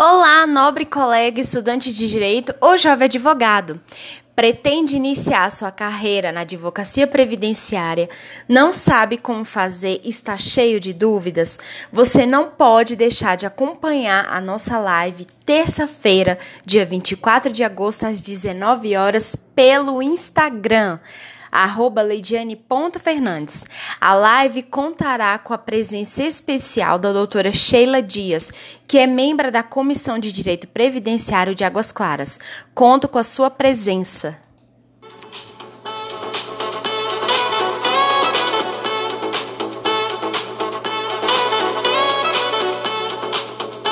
Olá, nobre colega estudante de direito ou jovem advogado. Pretende iniciar sua carreira na advocacia previdenciária, não sabe como fazer, está cheio de dúvidas? Você não pode deixar de acompanhar a nossa live terça-feira, dia 24 de agosto, às 19 horas, pelo Instagram arroba leidiane.fernandes. A live contará com a presença especial da doutora Sheila Dias, que é membro da Comissão de Direito Previdenciário de Águas Claras. Conto com a sua presença.